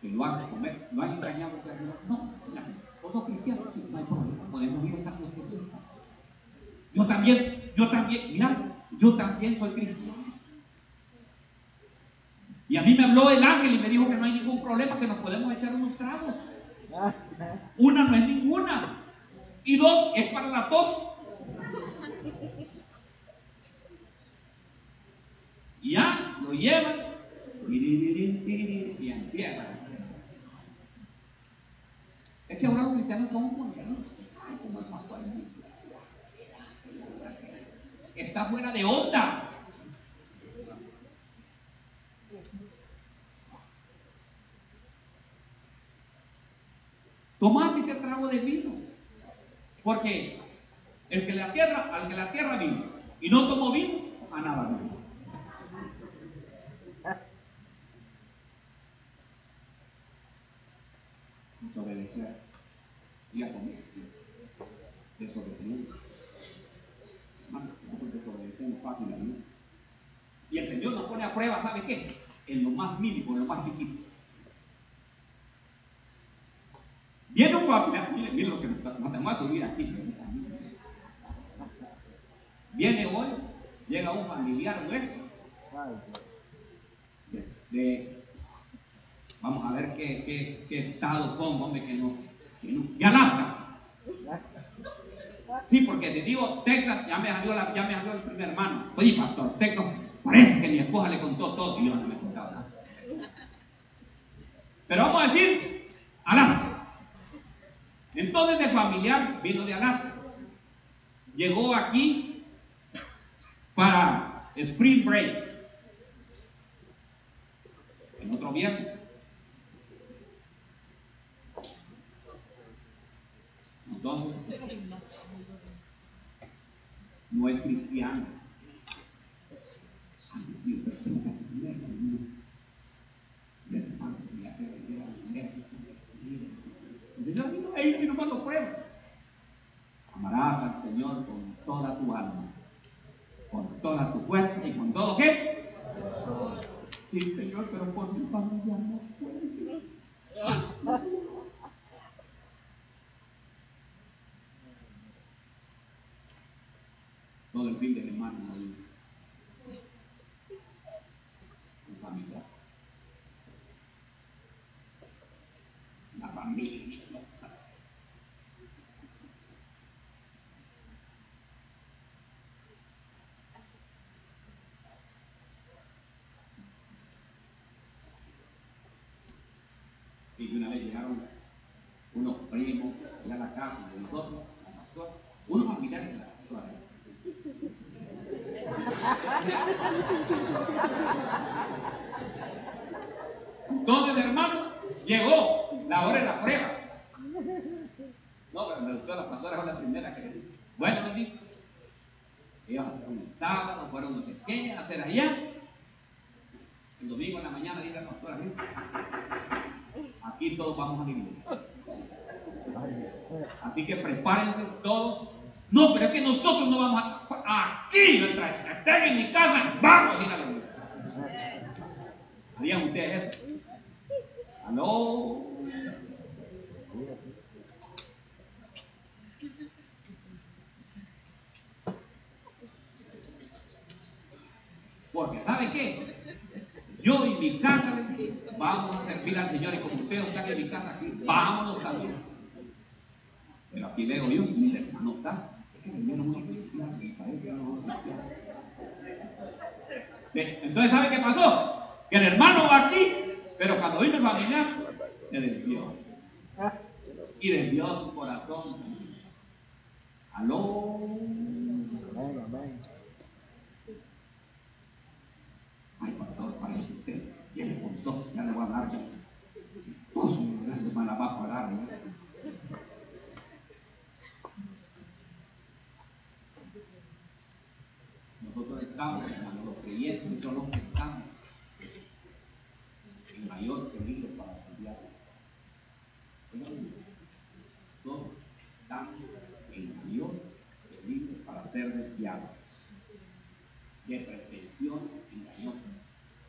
A: Que lo hace comer. ¿No hay engañado No, vos sos cristiano, sí, no hay problema. Podemos ir a esta Yo también, yo también, mira, yo también soy cristiano. Y a mí me habló el ángel y me dijo que no hay ningún problema, que nos podemos echar unos tragos. Una no es ninguna. Y dos es para la tos. Ya lo llevan y empieza. Es que ahora los cristianos son modernos. Ay, ¿cómo es pastor? Está fuera de onda. Tomate ese trago de vino. Porque el que la tierra, al que la tierra vino y no tomó vino, a nada vino. Desobedecer. Y a comer. Desobedecemos. Y el Señor nos pone a prueba, ¿sabe qué? En lo más mínimo, en lo más chiquito. Viene un familiar, miren, miren lo que nos, vamos a subir aquí. Viene hoy, llega un familiar nuestro. De, vamos a ver qué, estado pongo, hombre, que no, que no. De Alaska. Sí, porque te digo Texas, ya me salió, la, ya me salió el primer hermano. Oye, pastor, Texas, parece que mi esposa le contó todo y yo no le contaba nada. Pero vamos a decir, Alaska. Entonces el familiar vino de Alaska. Llegó aquí para Spring Break. En otro viernes. Entonces, no es cristiano. Señor vino, él vino cuando prueba. Amarás al Señor con toda tu alma, con toda tu fuerza y con todo qué. Sí, Pero por mi familia no puede. Todo el fin de semana no familiar. La familia. Y de una vez llegaron unos primos allá a la casa de nosotros, la pastora, unos familiares de la pastora. Entonces, hermanos, llegó la hora de la prueba. No, pero me gustó la pastora, fue la primera que le dije. Bueno, me dijo. Ellos fueron el sábado, fueron los pequeños a hacer allá. El domingo en la mañana dice la pastora, "Sí, aquí todos vamos a la iglesia. Así que prepárense todos. No, pero es que nosotros no vamos a. Aquí, mientras estén en mi casa, vamos a ir a la iglesia. ¿Harían ustedes eso? ¿Aló? Porque ¿sabe qué? Yo y mi casa vamos a servir al Señor y como ustedes están en mi casa aquí, vámonos también. Pero aquí veo yo, mis hermanos están. Es que vinieron unos cristianos, mi país vinieron unos cristianos. Entonces, ¿sabe qué pasó? Que el hermano va aquí, pero cuando vino el familiar, le desvió. Y desvió su corazón. Aló. Ay, pastor, para que usted, ¿quién le contó? Ya le voy a hablar. Pues, me va a pagar. ¿no? Nosotros estamos, hermanos, los creyentes son los que estamos en mayor peligro para cambiar. Todos estamos en mayor peligro para ser desviados de pretensiones engañosas.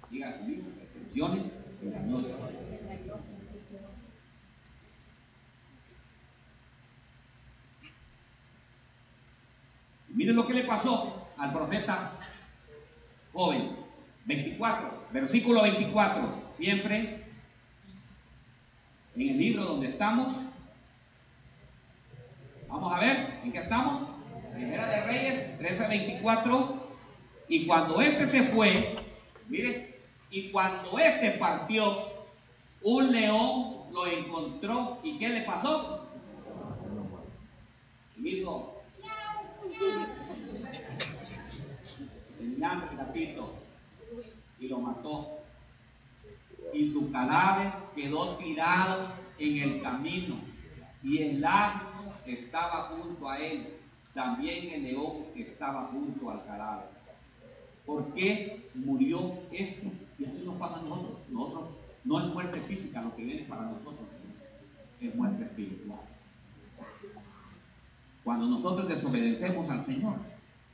A: Diga conmigo, pretensiones engañosas. Miren lo que le pasó al profeta joven. 24, versículo 24. Siempre en el libro donde estamos, Vamos a ver, ¿en qué estamos? Primera de Reyes 13:24. Y cuando este se fue, mire, y cuando este partió, un león lo encontró. ¿Y qué le pasó? Y dijo, y lo mató. Y su cadáver quedó tirado en el camino. Y el asno estaba junto a él. También el león estaba junto al cadáver. ¿Por qué murió este? Y así nos pasa a nosotros. Nosotros no es muerte física lo que viene para nosotros, es muerte espiritual. Cuando nosotros desobedecemos al Señor,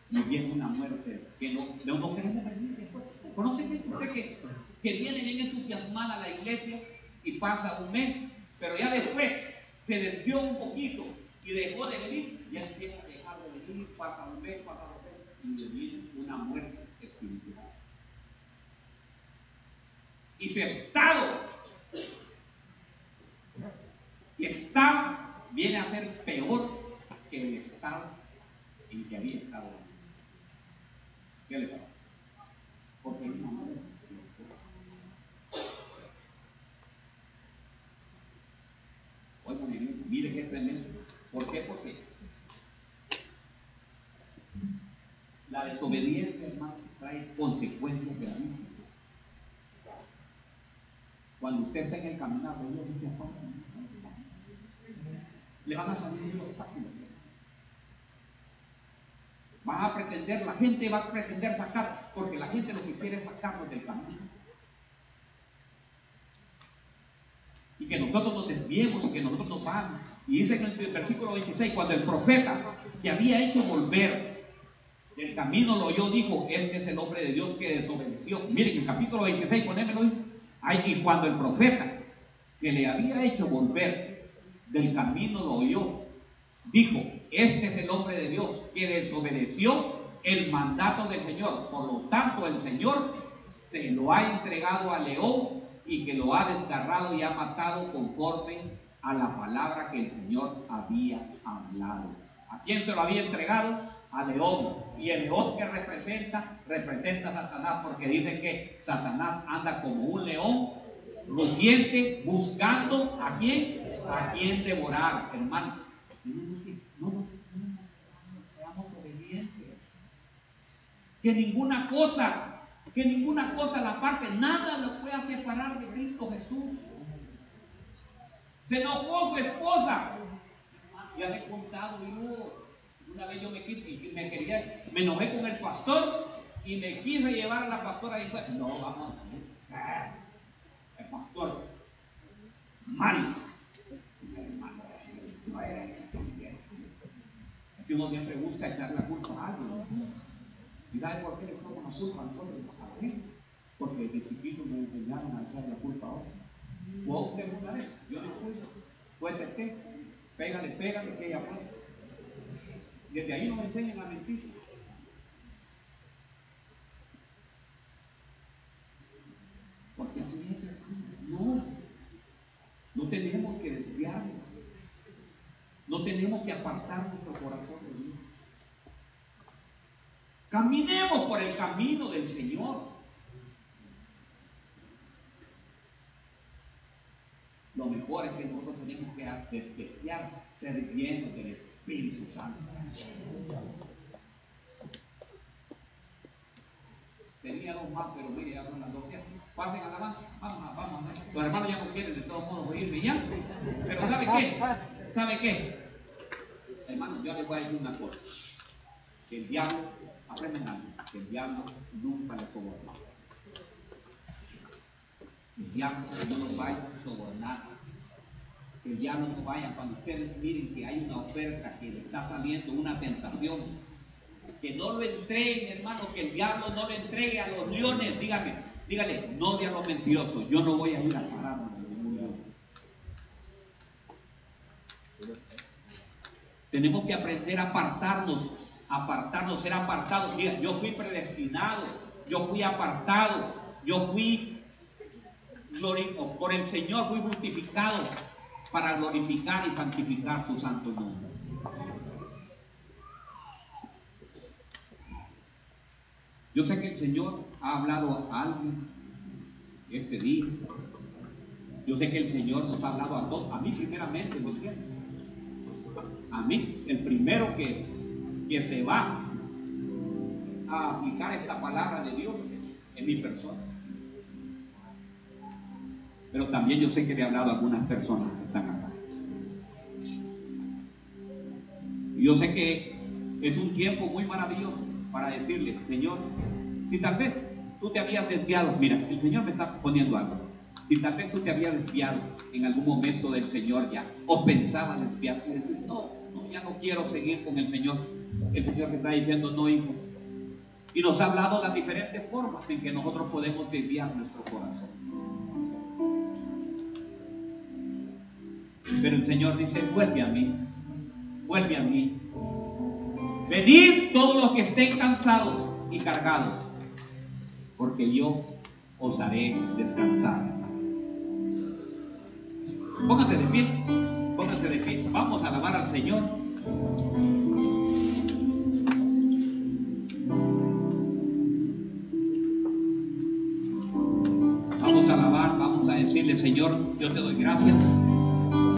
A: nos viene una muerte que no, no queremos venir ¿Conocen gente usted que, viene bien entusiasmada a la iglesia y pasa un mes, pero ya después se desvió un poquito y dejó de venir, ya empieza a dejar de venir, pasa un mes, pasa dos meses y viene una muerte espiritual. Y su estado, y estado viene a ser peor que el estado en que había estado. ¿Qué le pasa? Porque hay una muerte espiritual. Oigan, mire qué tremendo. ¿Por qué? Porque la desobediencia, hermano, trae consecuencias gravísimas. Cuando usted está en el caminar Dios, dice, le van a salir los obstáculos. Va a pretender, la gente va a pretender sacar, porque la gente lo que quiere es sacarnos del camino. Y que nosotros nos desviemos y que nosotros nos vamos. Y dice en el versículo 26, cuando el profeta que había hecho volver del camino lo oyó, dijo, este es el hombre de Dios que desobedeció. Miren, el capítulo 26, ponémelo ahí. Y cuando el profeta que le había hecho volver del camino lo oyó, dijo, este es el hombre de Dios que desobedeció el mandato del Señor. Por lo tanto, el Señor se lo ha entregado al león y que lo ha desgarrado y ha matado conforme a la palabra que el Señor había hablado. ¿A quién se lo había entregado? Al león. Y el león que representa, representa a Satanás, porque dice que Satanás anda como un león rugiente buscando a quién, a quién devorar, hermano. No, no, seamos obedientes. Que ninguna cosa, que ninguna cosa la parte, nada lo pueda separar de Cristo Jesús. Se enojó su esposa. Ya me he contado, yo, una vez yo me, me quería, me enojé con el pastor y me quise llevar a la pastora y fue, no, vamos a. El pastor, mal. Que uno siempre busca echar la culpa a alguien. ¿Y sabe por qué le echamos la culpa a nosotros? ¿A qué? Porque desde chiquito me enseñaron a echar la culpa a otros. O a usted una vez, yo no fui, cuéntete, pégale, pégale, que ella puede. Desde ahí nos enseñan a mentir. Porque así es, no. No tenemos que desviarnos. No tenemos que apartar nuestro corazón de Dios. Caminemos por el camino del Señor. Lo mejor es que nosotros tenemos que despreciar ser llenos del Espíritu Santo. Tenía dos más, pero mire, ya son las dos. Pasen a la más. Vamos, vamos. Los hermanos ya no quieren de todos modos oírme ya. Pero ¿sabe qué? ¿Sabe qué? Hermano, yo les voy a decir una cosa. El diablo, que el diablo nunca le soborna. El diablo no nos vaya a sobornar. Que el diablo no vaya cuando ustedes miren que hay una oferta, que le está saliendo una tentación. Que no lo entreguen, hermano, que el diablo no lo entregue a los leones. Dígame, dígale, no diablo mentiroso, yo no voy a ir a pararme. Tenemos que aprender a apartarnos, apartarnos, ser apartado. Mira, yo fui predestinado, yo fui apartado, yo fui por el Señor, fui justificado para glorificar y santificar su santo nombre. Yo sé que el Señor ha hablado a alguien este día. Yo sé que el Señor nos ha hablado a todos, a mí primeramente, ¿me entiendes? A mí, el primero que es que se va a aplicar esta palabra de Dios en mi persona. Pero también yo sé que le he hablado a algunas personas que están acá. Yo sé que es un tiempo muy maravilloso para decirle, Señor, si tal vez tú te habías desviado, mira, el Señor me está poniendo algo. Si tal vez tú te habías desviado en algún momento del Señor ya, o pensabas desviarte y decir, no, no, ya no quiero seguir con el Señor. El Señor te está diciendo, no, hijo. Y nos ha hablado las diferentes formas en que nosotros podemos desviar nuestro corazón. Pero el Señor dice, vuelve a mí, vuelve a mí. Venid todos los que estén cansados y cargados, porque yo os haré descansar. Pónganse de pie, pónganse de pie. Vamos a alabar al Señor. Señor, yo te doy gracias.